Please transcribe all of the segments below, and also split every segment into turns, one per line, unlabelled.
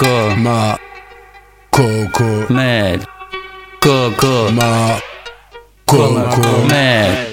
Coco,
ma coco,
mad. Coco,
ma coco,
mad.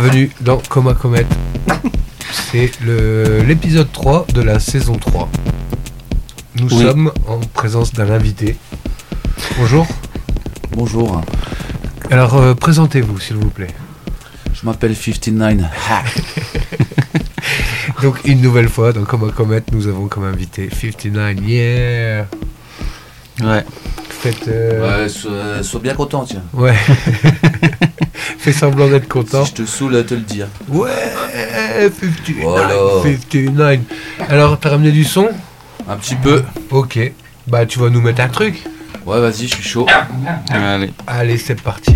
Bienvenue dans Coma Comet. C'est l'épisode 3 de la saison 3. Nous
Oui.
sommes en présence d'un invité. Bonjour.
Bonjour,
Alors euh, présentez-vous s'il vous plaît.
je m'appelle 59.
Donc une nouvelle fois dans Coma Comet, nous avons comme invité 59. Yeah.
Ouais.
Faites euh,
Ouais, sois, euh, sois bien content, tiens.
ouais. Fais semblant d'être content.
Si je te saoule, te le dire.
Ouais, 59.
Voilà.
59. Alors t'as ramené du son?
Un petit peu.
Ok. Bah tu vas nous mettre un truc.
Ouais, vas-y, je suis chaud.
Allez.
Allez, c'est parti.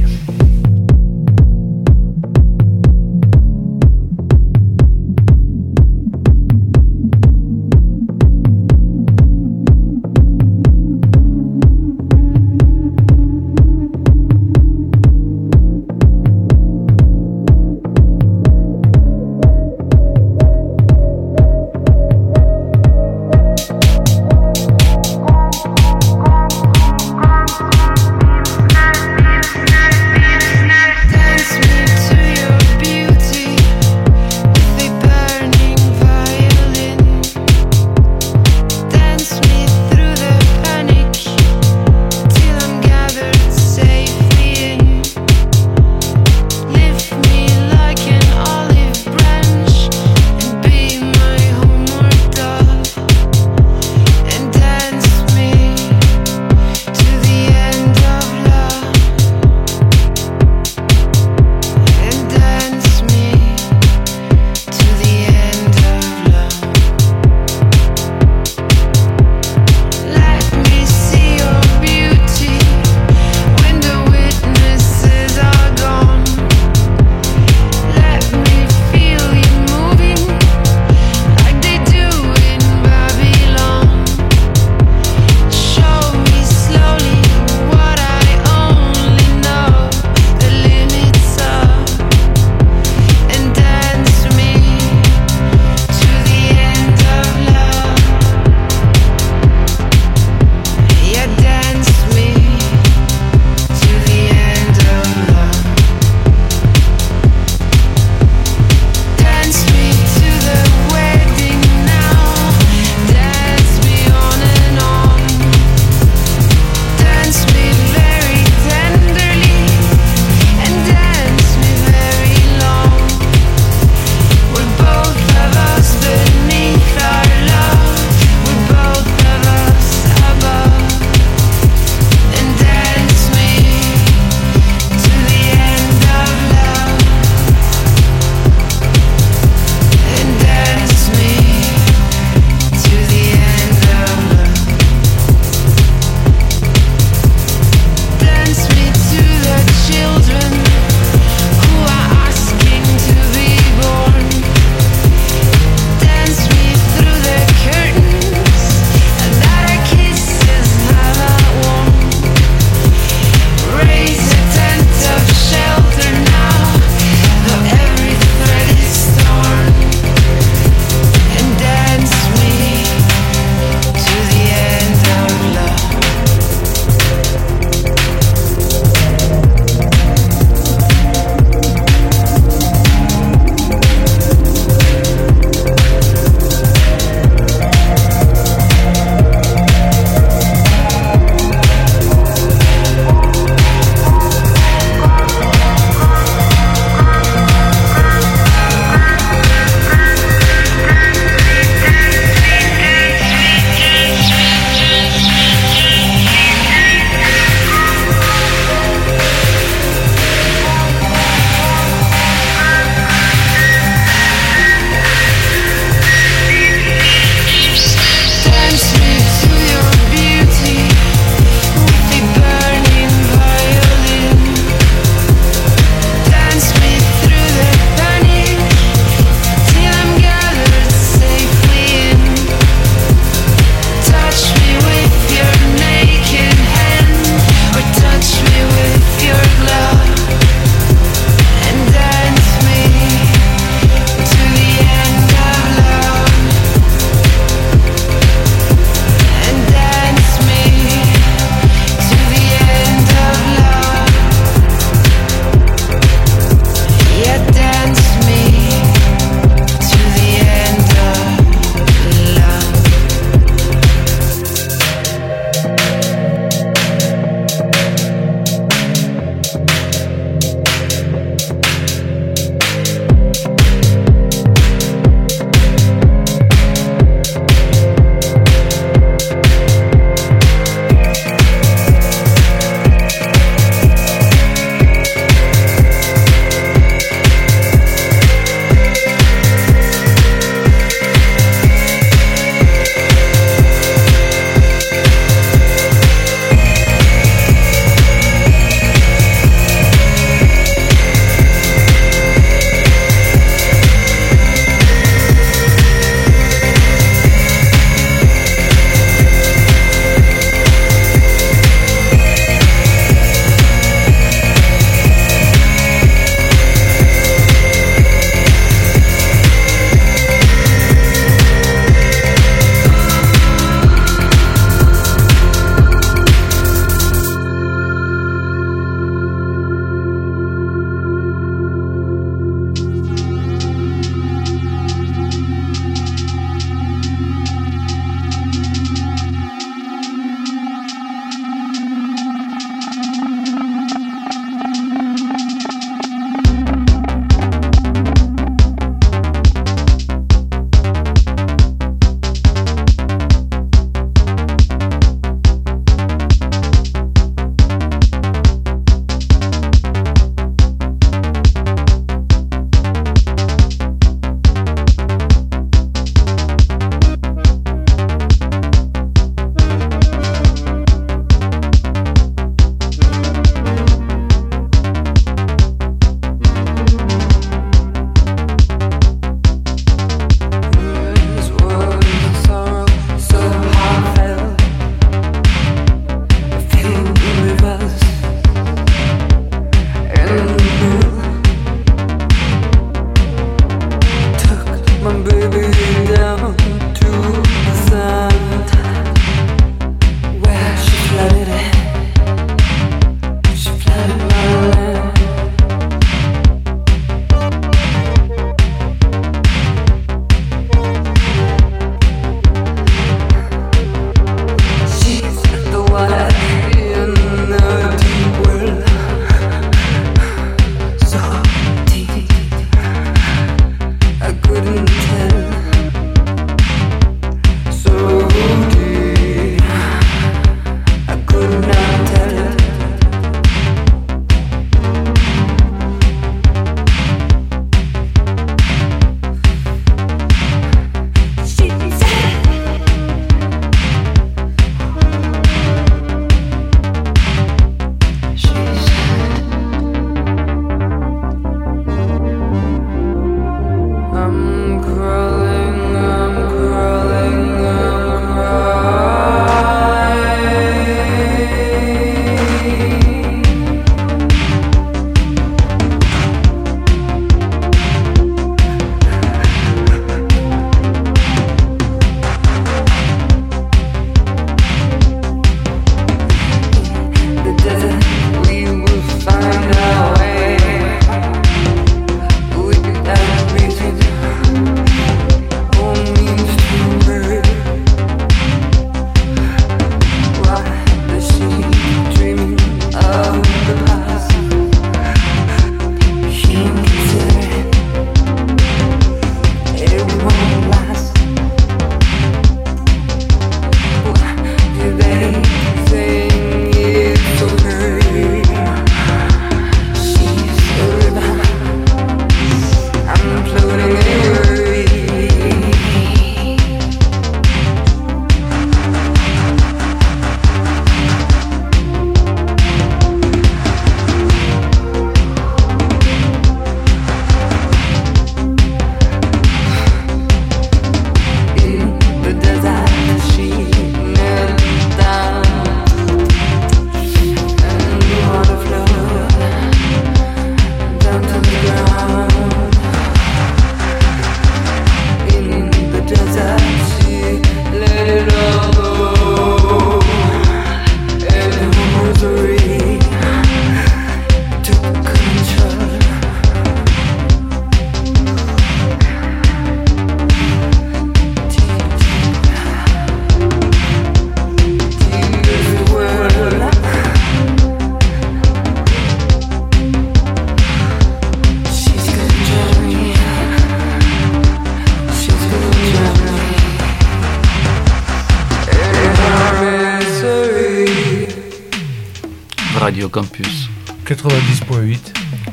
Campus
90.8.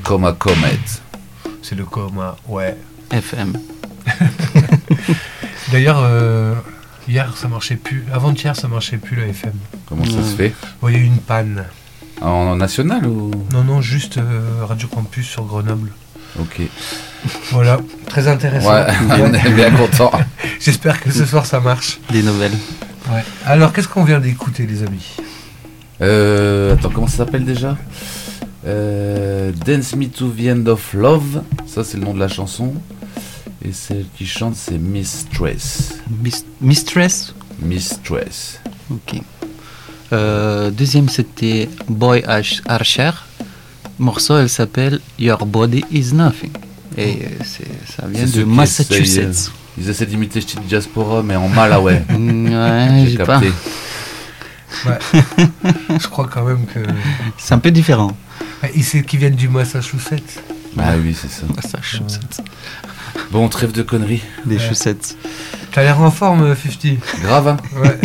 Comme à Comet.
C'est le coma, ouais.
FM.
D'ailleurs, euh, hier ça marchait plus. Avant-hier ça marchait plus la FM.
Comment ça se fait?
Il y a eu une panne.
en, en national ou?
Non, non, juste euh, Radio Campus sur Grenoble.
Ok.
Voilà, très intéressant.
Ouais, on est bien content.
J'espère que ce soir ça marche.
Des nouvelles.
Ouais. Alors, qu'est-ce qu'on vient d'écouter, les amis?
Euh, attends, comment ça s'appelle déjà Euh, Dance Me to the End of Love. Ça, c'est le nom de la chanson. Et celle qui chante, c'est Mistress.
Mis- Mistress.
Mistress.
Ok. Euh, deuxième, c'était Boy Arch- Archer. Morceau, elle s'appelle Your Body Is Nothing. Et ça vient de Massachusetts.
Ils essaient d'imiter Steve Diaspora, mais en mal, ah ouais.
Ouais,
J'ai
j'ai pas.
Capté.
Je crois quand même que.
C'est un peu différent.
Ouais, Ils c'est qu'ils viennent du Massachusetts.
Ah oui, c'est ça.
Massachusetts.
Bon, trêve de conneries.
Des
Ouais.
chaussettes.
T'as l'air en forme, 50.
Grave, hein
Ouais.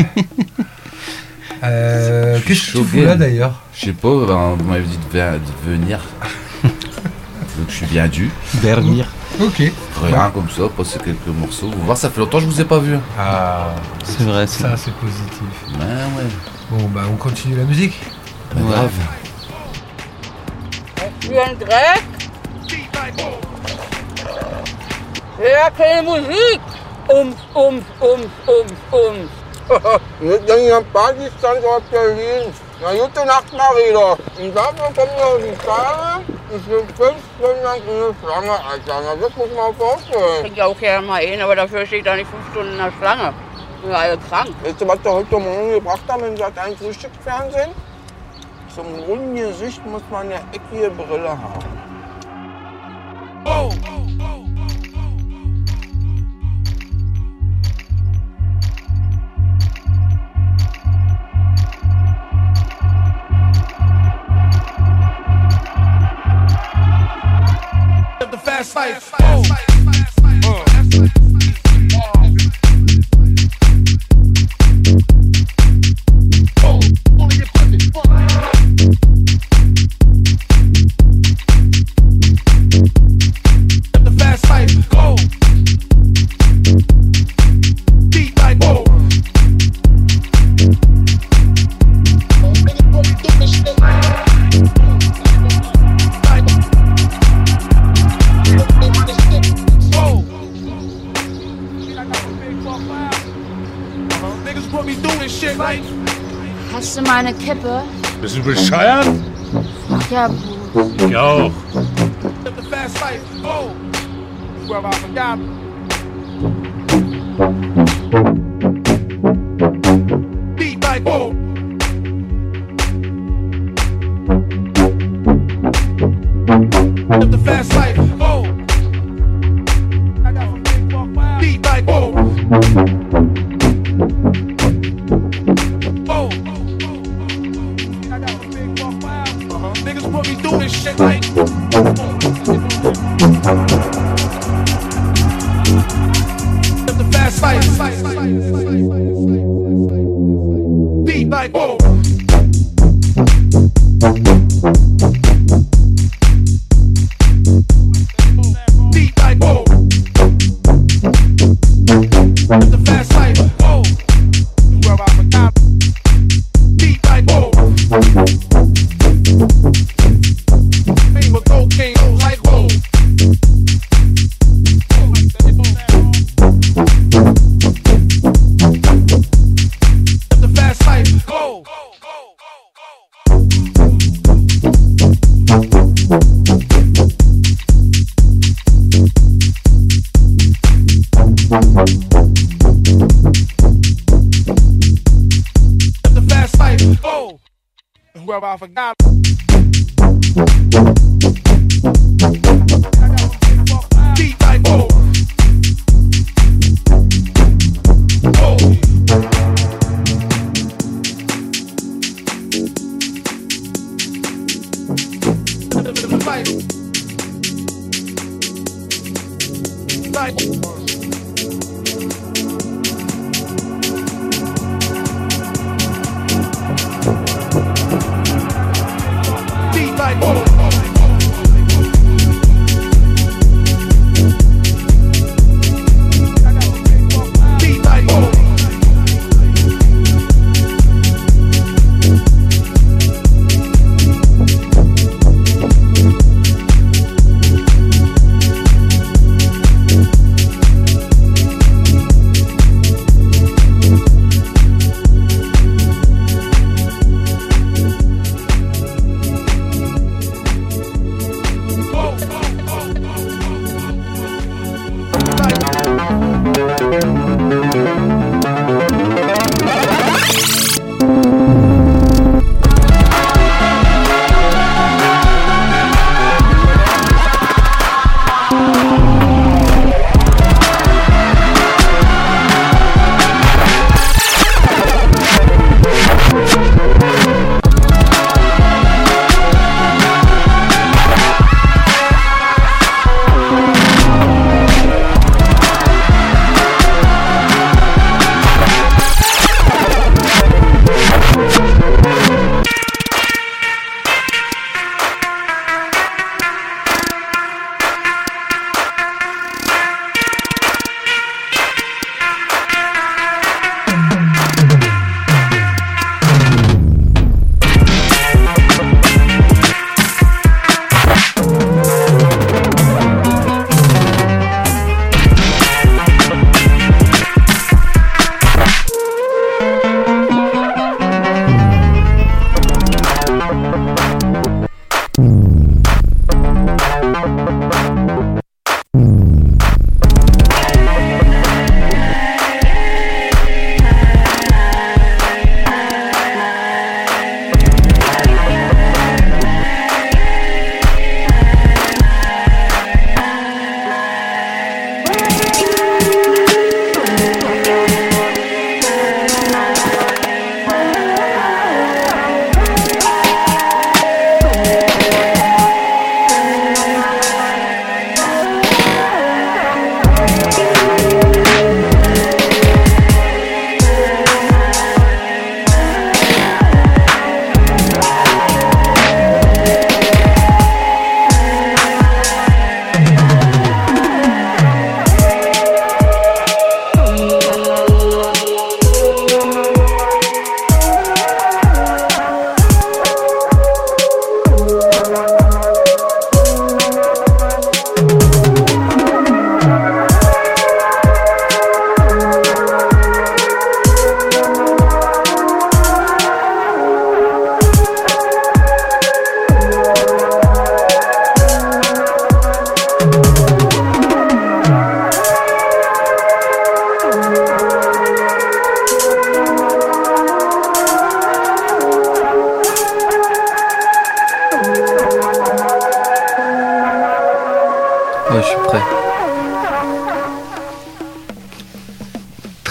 Euh,
Je suis
Qu'est-ce que tu fous là d'ailleurs?
Je sais pas, ben, vous m'avez dit de, ve- de venir. Donc je suis bien dû.
Dernier.
Ok.
Rien comme ça, passer quelques morceaux. Vous voir, ça fait longtemps que je vous ai pas vu.
Ah,
C'est vrai, c'est
ça c'est positif.
Ouais, ouais.
Bon, bah on continue la musique.
Pas
Ouais.
grave.
Ich bin ein Dreck. Ja, keine Musik. Umf, umf, umf, umf, umf.
Mit dem Partystandort Berlin. Na, gute Nacht, Marida. Und dafür kommen noch die Tage. Ich bin fünf Stunden lang in der Schlange, Alter. Na, das muss man vorstellen.
Ja auch gerne mal hin, aber dafür steht da nicht fünf Stunden in der Schlange. Sind wir alle krank.
Weißt du, was wir heute Morgen gebracht haben in Sat 1 Frühstücksfernsehen? Zum runden Gesicht muss man eine eckige Brille haben.
Hast du mal eine Kippe?
Bist du bescheuert?
Ach ja.
Ich auch.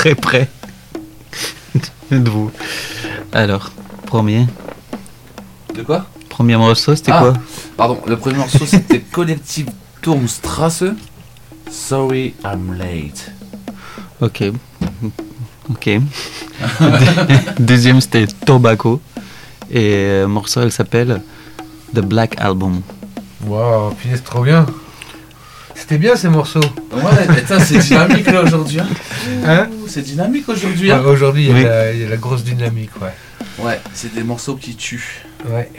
Très près de vous. Alors, premier.
De quoi?
Premier morceau, c'était
Ah.
quoi?
Pardon, le premier morceau c'était Collective Turmstrasse. Sorry I'm late.
Ok. Ok. Deuxième, c'était Tobacco. Et le morceau, elle s'appelle The Black Album.
Waouh, punaise, trop bien. C'était bien ces morceaux.
Ouais, putain, c'est dynamique là aujourd'hui. hein.
Hein?
C'est dynamique aujourd'hui.
Ouais,
hein.
Aujourd'hui, il y a
Oui.
la- il y, a la grosse dynamique, ouais.
Ouais, c'est des morceaux qui tuent.
Ouais.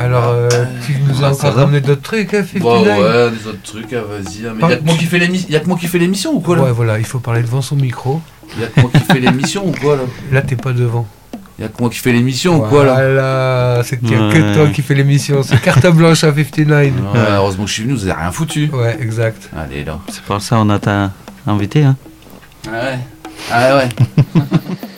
Alors, euh, tu nous as
Ah,
encore ramené d'autres trucs, hein, 59
Bon, ouais, des autres trucs, ah, vas-y. hein. Mais y'a que moi qui fais l'émission- y a que moi qui fais l'émission ou quoi là?
Ouais, voilà, il faut parler devant son micro.
Y'a que moi qui fais l'émission ou quoi là?
Là, t'es pas devant.
Y'a que moi qui fais l'émission ou quoi là?
Voilà, c'est qu'il y a que toi qui fais l'émission. C'est carte blanche à 59.
Ouais, heureusement que je suis venu, vous avez rien foutu.
Ouais, exact.
Allez là.
C'est pour ça qu'on a t'a invité. Hein.
Ah ouais.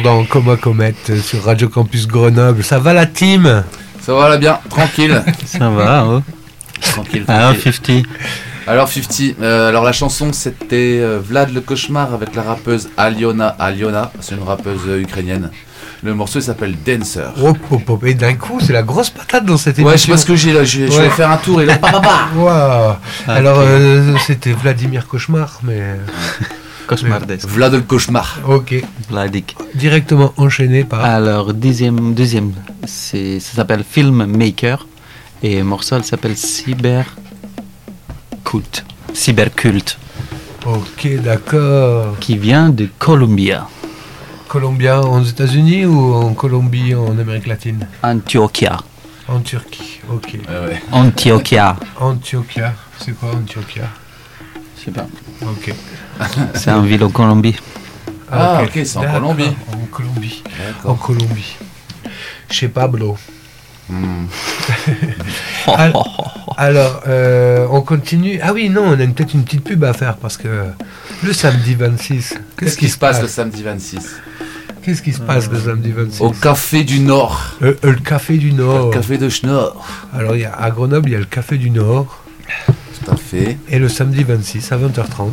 toujours dans Coma Comet euh, sur Radio Campus Grenoble. Ça va la team?
Ça va là bien, tranquille.
Ça va, oh.
Tranquille.
Alors,
tranquille.
50.
Alors 50, euh, alors la chanson c'était euh, Vlad le cauchemar avec la rappeuse Aliona Aliona, c'est une rappeuse euh, ukrainienne. Le morceau s'appelle Dancer.
Hop, hop, hop. Et d'un coup, c'est la grosse patate dans cette émission.
Ouais, je sais pas ce que j'ai là, je, je
Ouais.
vais faire un tour et là, pa, pa, pa.
Waouh. Alors, euh, c'était Vladimir Cauchemar, mais.
Cauchemardesque.
Vlad le cauchemar.
Ok.
Vladik.
Directement enchaîné par.
Alors, deuxième, deuxième c'est, ça s'appelle Filmmaker. Et le morceau elle s'appelle Cyber Cult. Cyberculte.
Ok, d'accord.
Qui vient de Columbia,
Colombien aux États-Unis ou en Colombie en Amérique latine?
Antioquia.
En Turquie. Ok.
Ouais, ouais.
Antioquia.
Antioquia. C'est quoi Antioquia?
Je sais pas.
Ok.
C'est une ville en Colombie.
Ah, ok, c'est en Colombie.
En Colombie. En. Colombie. Chez Pablo.
Hmm.
Al- Alors, euh, on continue. Ah oui, non, on a peut-être une petite pub à faire parce que le samedi 26.
Qu'est-ce qui se passe le samedi 26
Qu'est-ce qui se passe le samedi 26
Au Café du Nord.
Euh, euh, le Café du Nord.
Le Café de Schnorr.
Alors, il y a, à Grenoble, il y a le Café du Nord.
Tout à fait.
Et le samedi 26 à 20h30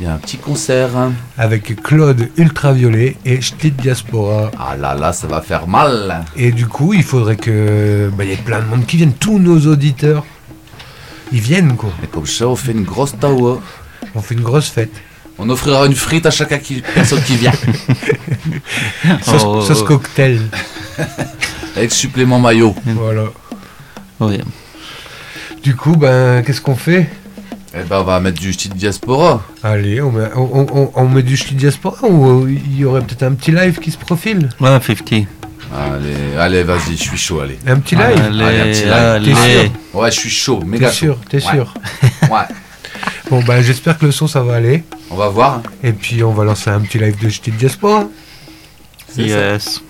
Il y a un petit concert. hein.
avec Claude Ultraviolet et Ch'tit Diaspora.
Ah là là, ça va faire mal.
Et du coup, il faudrait que. bah, Il y ait plein de monde qui viennent, tous nos auditeurs. Ils viennent, quoi.
Et comme ça, on fait une grosse tawa.
On fait une grosse fête.
On offrira une frite à chaque qui- personne qui vient.
Sauce,
Oh.
sauce cocktail.
Avec supplément maillot.
Voilà.
Oui.
Du coup, ben, qu'est-ce qu'on fait?
Eh ben, on va mettre du style diaspora.
Allez, on met, on, on- on met du Ch'tit Diaspora ou euh, il y aurait peut-être un petit live qui se profile?
Ouais, 50.
Allez, allez, vas-y, je suis chaud, allez.
Un petit live?
Allez,
Allez, un petit live.
allez.
T'es sûr?
Ouais, je suis chaud, méga
T'es
chaud.
sûr T'es
Ouais.
sûr
Ouais,
Bon, ben, j'espère que le son, ça va aller.
on va voir.
Et puis, on va lancer un petit live de Ch'tit Diaspora.
C'est ça.
Yes.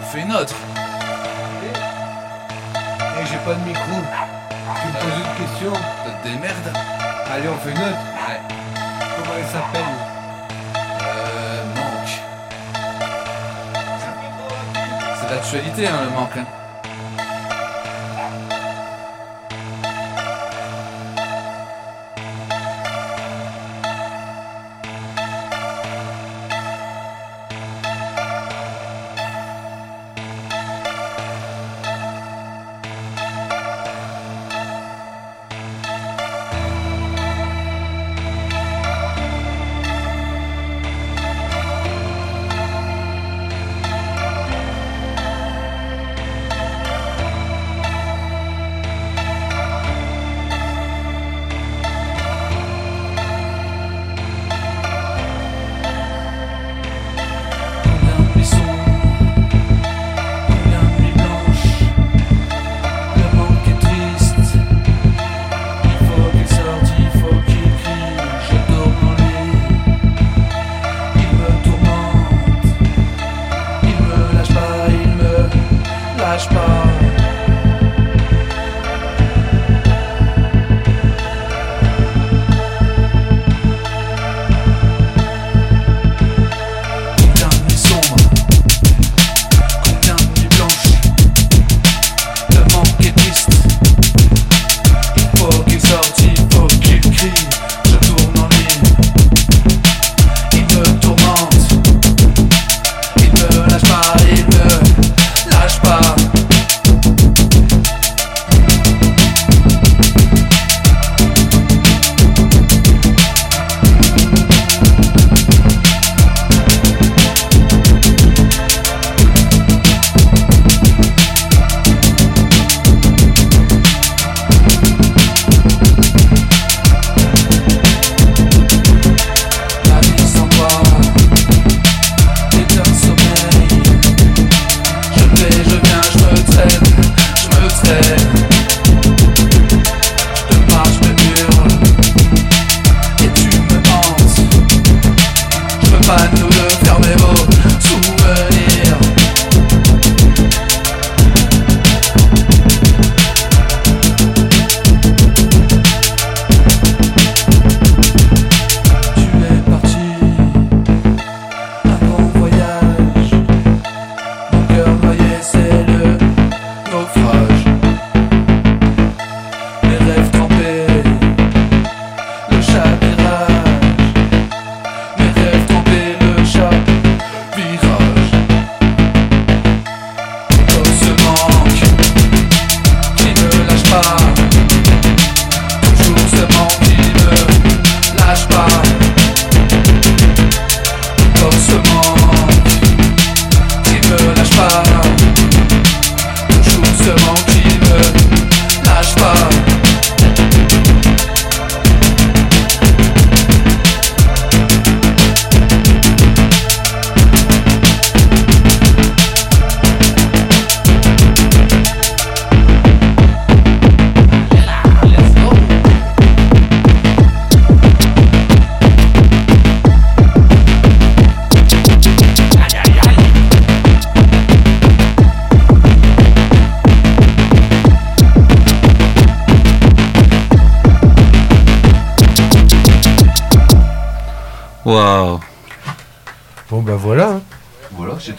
On
fait une autre.
Et j'ai pas de micro. Tu me poses une question
Te démerde.
Allez, on fait une autre.
Ouais.
Comment elle s'appelle?
Euh, manque. C'est d'actualité, hein, le manque. hein.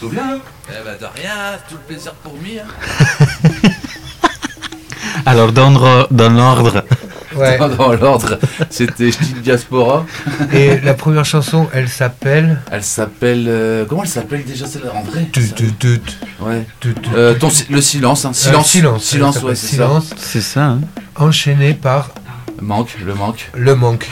Tout bien. Eh ben de rien, tout le plaisir pour moi. hein.
Alors, dans, l'ordre,
Ouais.
Dans, dans l'ordre, c'était Style Diaspora.
Et la première chanson, elle s'appelle.
Elle s'appelle. euh, comment elle s'appelle déjà celle-là en vrai
Tut, tut, tut.
Ouais. Euh, ton le silence, hein. silence,
Euh, silence.
silence, ouais, c'est ça.
silence.
c'est ça, hein
Enchaîné par
Manque, le manque.
le manque.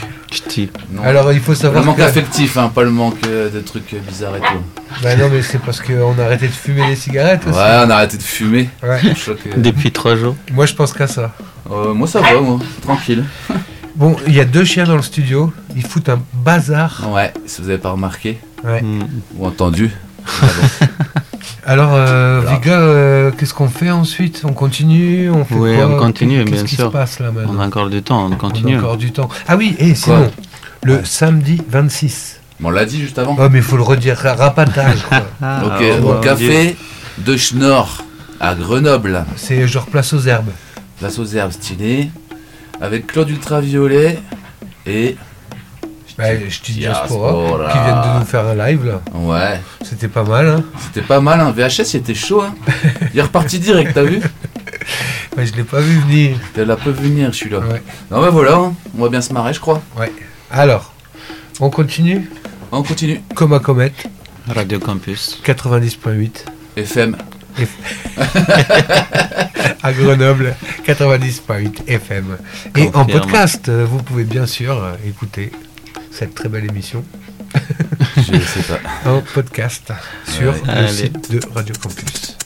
Non.
Alors il faut
le
savoir.
manque
que-
affectif, hein, pas le manque euh, de trucs euh, bizarres et tout.
Bah non, mais c'est parce qu'on a arrêté de fumer des cigarettes
Ouais,
aussi.
on a arrêté de fumer.
Ouais.
Que-
Depuis trois jours.
Moi je pense qu'à ça.
Euh, moi ça va, moi, tranquille.
Bon, il y a deux chiens dans le studio. Ils foutent un bazar.
Ouais, si vous avez pas remarqué
Ouais.
Mm.
ou entendu.
Alors, euh, Viga, euh, qu'est-ce qu'on fait ensuite? On continue? On fait
Oui,
quoi?
on continue,
Qu'est-ce
bien
qui
sûr.
se passe là
On a encore du temps, on continue.
On a encore du temps. Ah oui, et sinon, le samedi 26.
On l'a dit juste avant.
Oh, mais il faut le redire, rapatage. quoi.
Ah,
Ok, au café de Schnorr à Grenoble.
C'est genre place aux herbes.
Place aux herbes stylé. Avec Claude Ultraviolet et.
Bah, je te dis
Diaspora.
Qui viennent de nous faire un live là.
Ouais.
C'était pas mal, hein
C'était pas mal, hein. VHS il était chaud. Hein. Il est reparti direct, t'as vu
Ouais, je l'ai pas vu venir.
Elle a peu venir celui-là.
Ouais.
Non, bah voilà, hein. on va bien se marrer, je crois.
Ouais. Alors, on continue
On continue.
Comme à Comet,
Radio Campus.
90.8.
FM.
à Grenoble, 90.8 FM. Et en podcast, euh, vous pouvez bien sûr euh, écouter cette très belle émission
Je sais pas.
en podcast sur
Ouais.
le
Allez.
site de Radio Campus.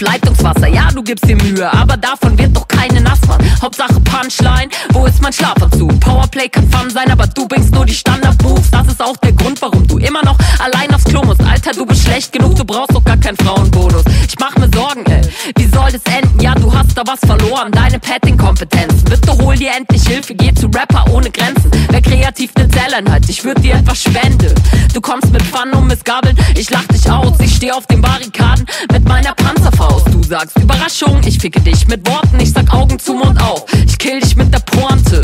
Leitungswasser. Ja, du gibst dir Mühe, aber davon wird doch keine nass, Mann. Hauptsache Punchline, wo ist mein Schlafanzug? Powerplay kann Fun sein, aber du bringst nur die Standard-Moves. Das ist auch der Grund, warum du immer noch allein aufs Klo musst. Alter, du bist schlecht genug, du brauchst doch gar keinen Frauenbonus. Ich mach mir Sorgen. Wie soll das enden? Ja, du hast da was verloren. Deine Petting-Kompetenzen. Bitte hol dir endlich Hilfe, geh zu Rapper ohne Grenzen. Wer kreativ ne Zelleinheit, ich würd dir etwas spenden. Du kommst mit Pfannen und Missgabeln, ich lach dich aus. Ich steh auf den Barrikaden mit meiner Panzerfaust. Du sagst Überraschung, ich ficke dich mit Worten. Ich sag Augen zu, Mund auf. Ich kill dich mit der Pointe.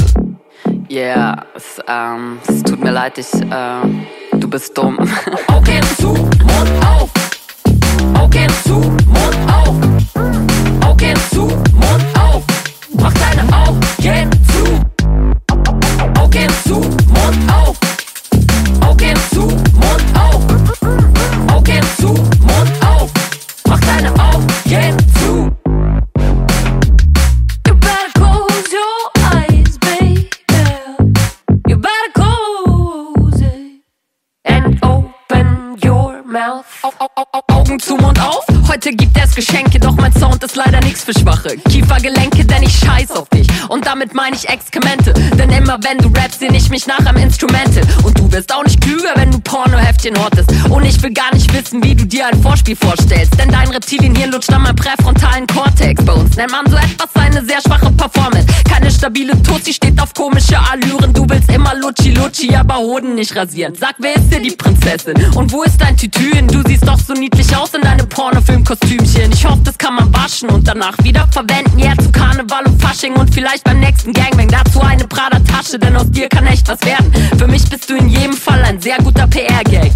Yeah, es, ähm, es tut mir leid, ich, äh, du bist dumm. Augen zu, Mund auf. Augen zu, meine ich Exkremente. Denn immer wenn du rappst, seh ich mich nach am Instrumental. Und du wirst auch nicht klüger, wenn Pornoheftchen hortest. Und ich will gar nicht wissen, wie du dir ein Vorspiel vorstellst. Denn dein Reptilienhirn lutscht an meinem präfrontalen Kortex. Bei uns nennt man so etwas eine sehr schwache Performance. Keine stabile Tussi steht auf komische Allüren. Du willst immer Lutschi Lutschi, aber Hoden nicht rasieren. Sag, wer ist dir die Prinzessin? Und wo ist dein Tütüen? Du siehst doch so niedlich aus in deinem Pornofilmkostümchen. Ich hoffe, das kann man waschen und danach wieder verwenden. Ja, zu Karneval und Fasching und vielleicht beim nächsten Gangbang. Dazu eine Prada-Tasche, denn aus dir kann echt was werden. Für mich bist du in jedem Fall ein sehr guter PR-Gag.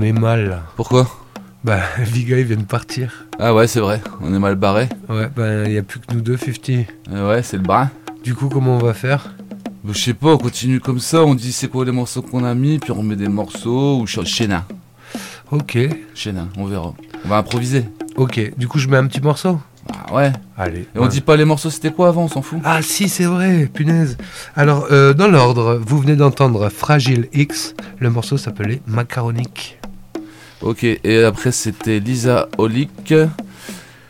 on est mal.
Pourquoi?
Bah, Viga il vient de partir.
Ah ouais, c'est vrai, on est mal barré.
Ouais, bah, il y a plus que nous deux, 50.
Euh, ouais, c'est le bras.
Du coup, comment on va faire?
Bah, je sais pas, on continue comme ça, on dit c'est quoi les morceaux qu'on a mis, puis on met des morceaux ou ch- Shena.
Ok,
Shena, on verra. On va improviser.
ok. Du coup, je mets un petit morceau?
Ah ouais.
Allez.
Et on dit pas les morceaux c'était quoi avant, on s'en fout
Ah si, c'est vrai, punaise. Alors, euh, dans l'ordre, vous venez d'entendre Fragile X. Le morceau s'appelait Macaronique.
Ok, et après c'était Lisa Olick.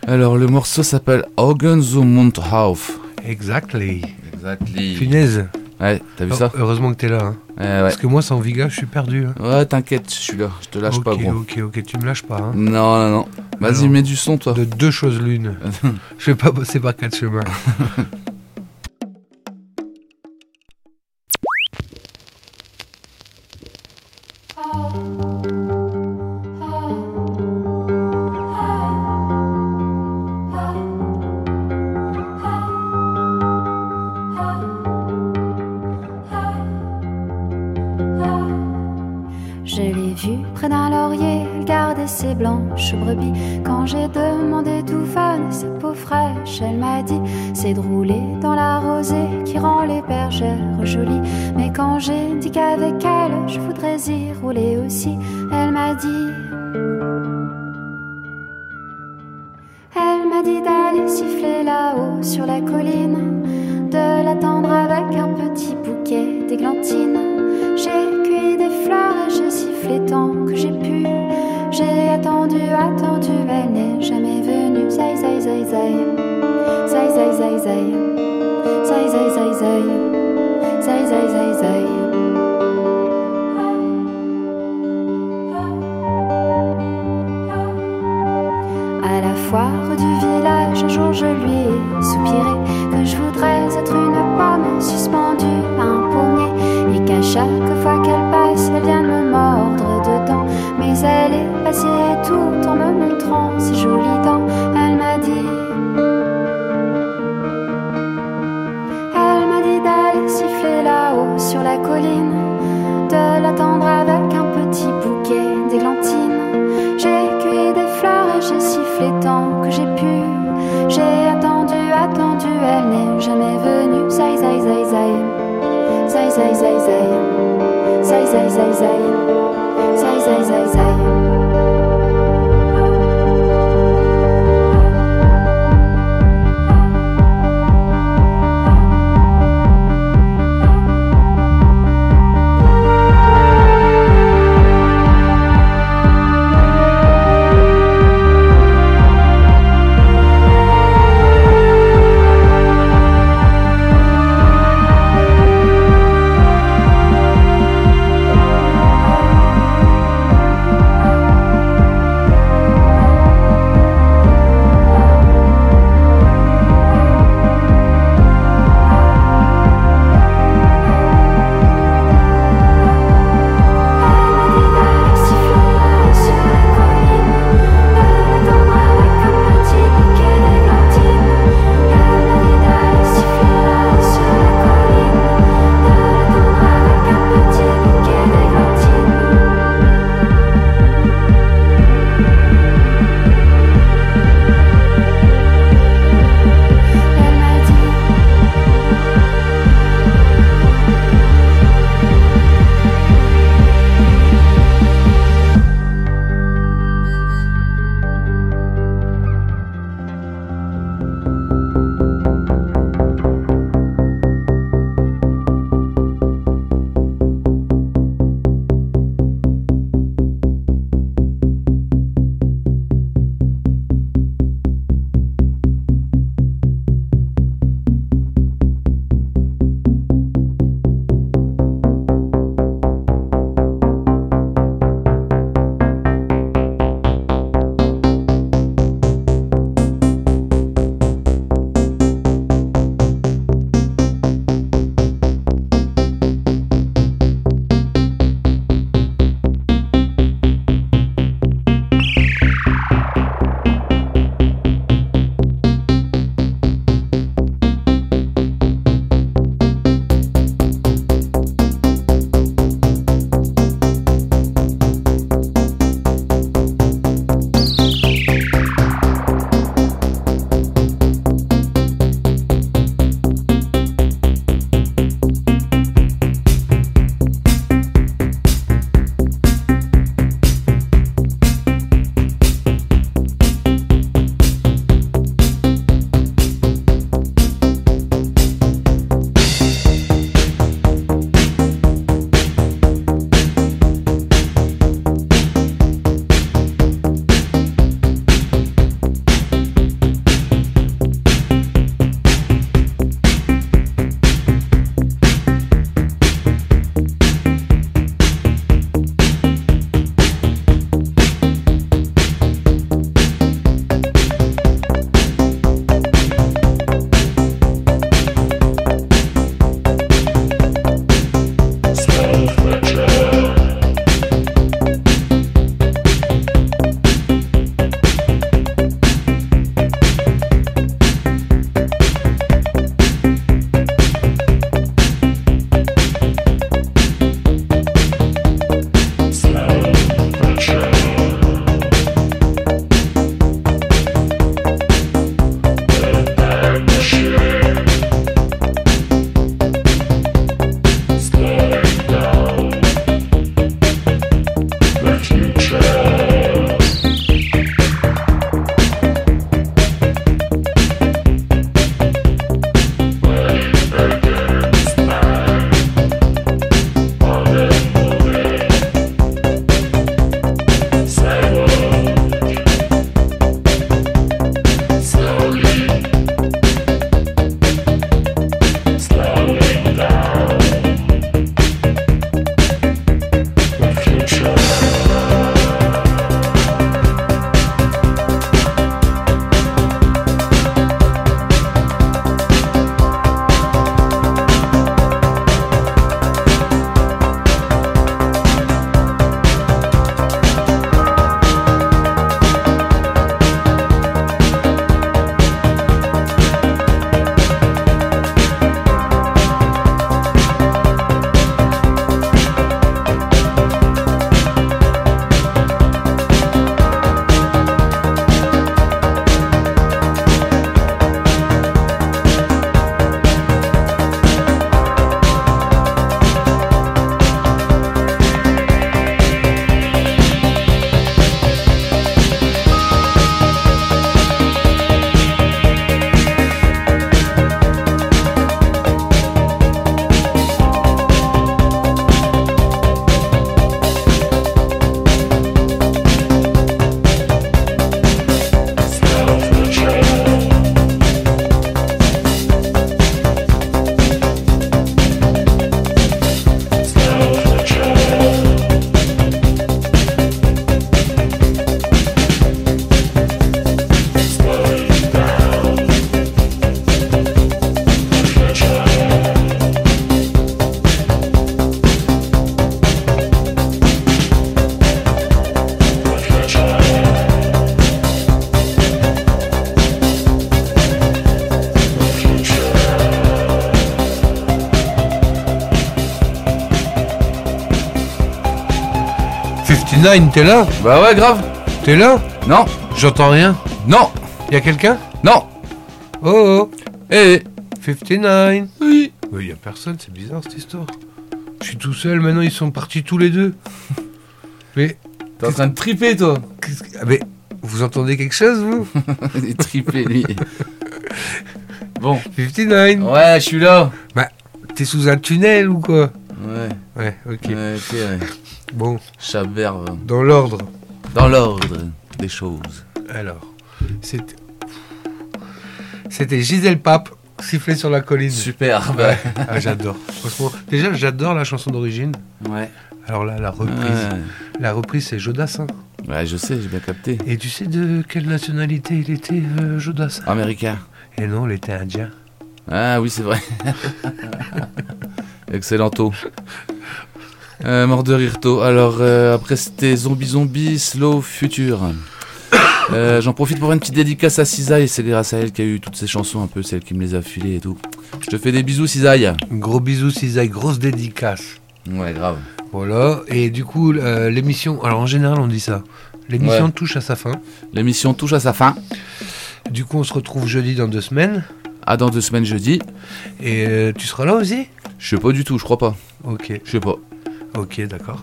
Alors le morceau s'appelle Augen zum Mundhauf.
Exactly.
Exactly.
Punaise.
Ouais, t'as vu
Oh,
ça
Heureusement que t'es là. hein.
Ouais, ouais.
Parce que moi, sans Viga, je suis perdu. hein.
Ouais, t'inquiète, je suis là, je te lâche pas, gros.
ok, ok, tu me lâches pas. hein.
Non, non, non. Vas-y, mets du son, toi.
De deux choses l'une. je vais pas bosser par quatre chemins. zay zay zay.
59, t'es là
Bah ouais, grave.
T'es là
Non.
J'entends rien.
Non.
Y a quelqu'un
Non.
Oh oh.
Eh.
59.
Oui.
Mais y a personne, c'est bizarre cette histoire. Je suis tout seul, maintenant ils sont partis tous les deux. Mais.
T'es en train de triper, toi.
qu'est-ce que- ah, mais vous entendez quelque chose, vous
Il est trippé, lui. Bon.
59.
Ouais, je suis là.
Bah, t'es sous un tunnel ou quoi?
Ouais.
Ouais, ok.
Ouais, ok, ouais.
Bon,
Chaberve.
dans l'ordre.
Dans l'ordre des choses.
Alors, c'était. C'était Gisèle Pape, sifflé sur la colline.
Superbe.
Ouais. Ah, j'adore. Franchement, déjà, j'adore la chanson d'origine.
Ouais.
Alors là, la reprise.
Ouais.
La reprise, c'est Jodassin.
Ouais, je sais, j'ai bien capté.
Et tu sais de quelle nationalité il était, euh, Jodassin
Américain.
Et non, il était indien.
Ah oui, c'est vrai. Excellento. Euh, mort de rire tôt. Alors, euh, après, c'était Zombie Zombie, Slow Future. Euh, J'en profite pour une petite dédicace à Cisaille. C'est grâce à elle qu'il y a eu toutes ces chansons, un peu, celle qui me les a filées et tout. Je te fais des bisous, Cisaille.
Gros bisous, Cisaille, grosse dédicace.
Ouais, grave.
Voilà, et du coup, euh, l'émission. Alors en général, on dit ça. L'émission
Ouais.
touche à sa fin.
L'émission touche à sa fin.
Du coup, on se retrouve jeudi dans deux semaines.
À dans deux semaines, jeudi.
Et tu seras là aussi?
Je sais pas du tout, je crois pas.
Ok.
Je sais pas.
Ok, d'accord.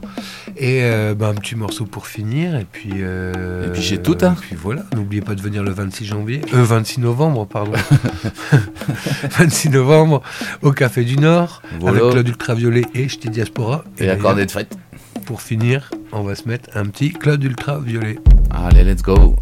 Et euh, bah, un petit morceau pour finir, et puis... euh,
Et puis j'ai tout, hein.
Et puis voilà, n'oubliez pas de venir le 26 janvier... Euh, 26 novembre, pardon. 26 novembre, au Café du Nord,
Voilà.
avec Claude Ultraviolet et Ch'ti Diaspora.
Et
d'ailleurs,
accordé de fête.
Pour finir, on va se mettre un petit Claude Ultraviolet.
Allez, let's go.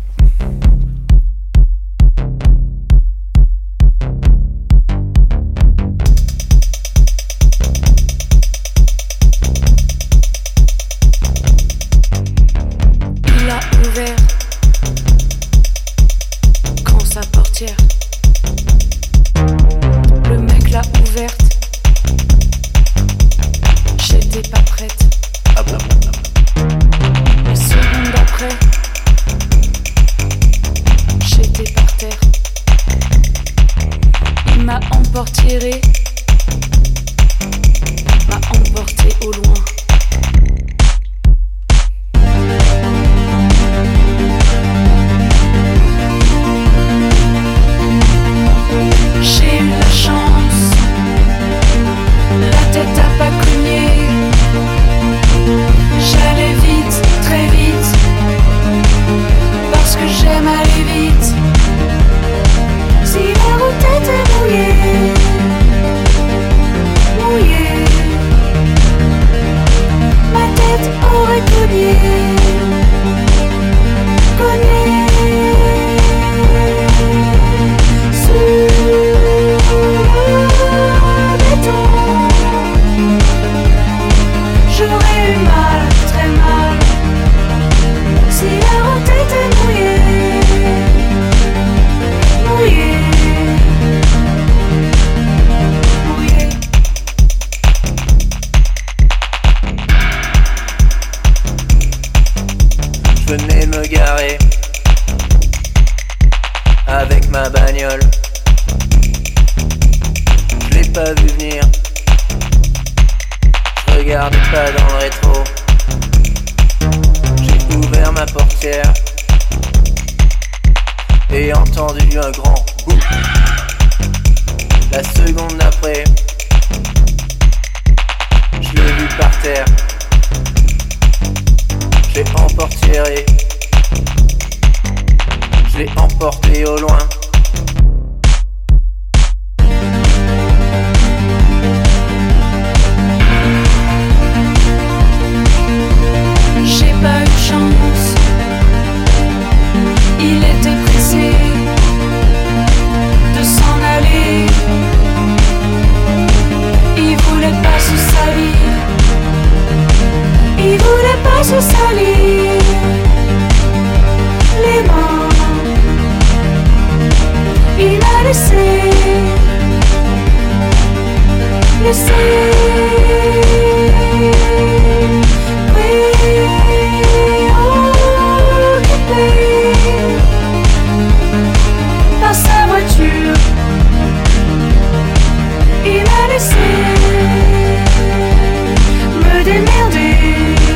démerder.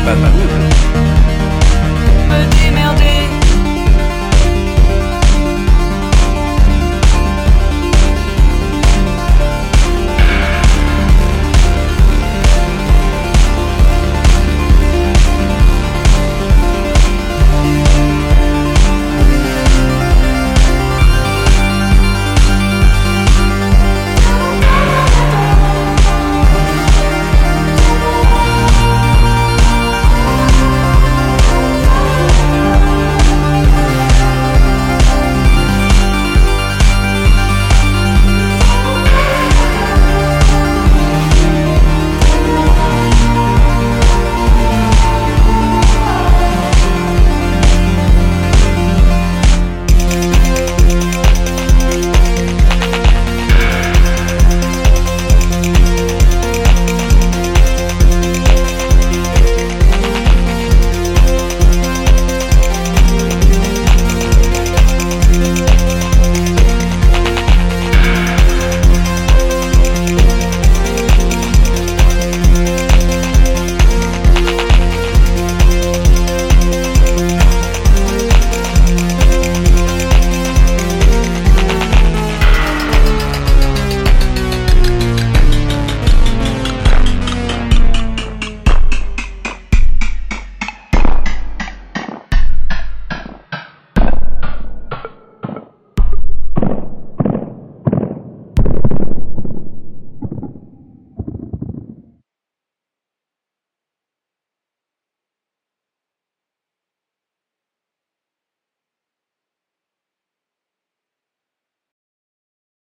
Bah, bah.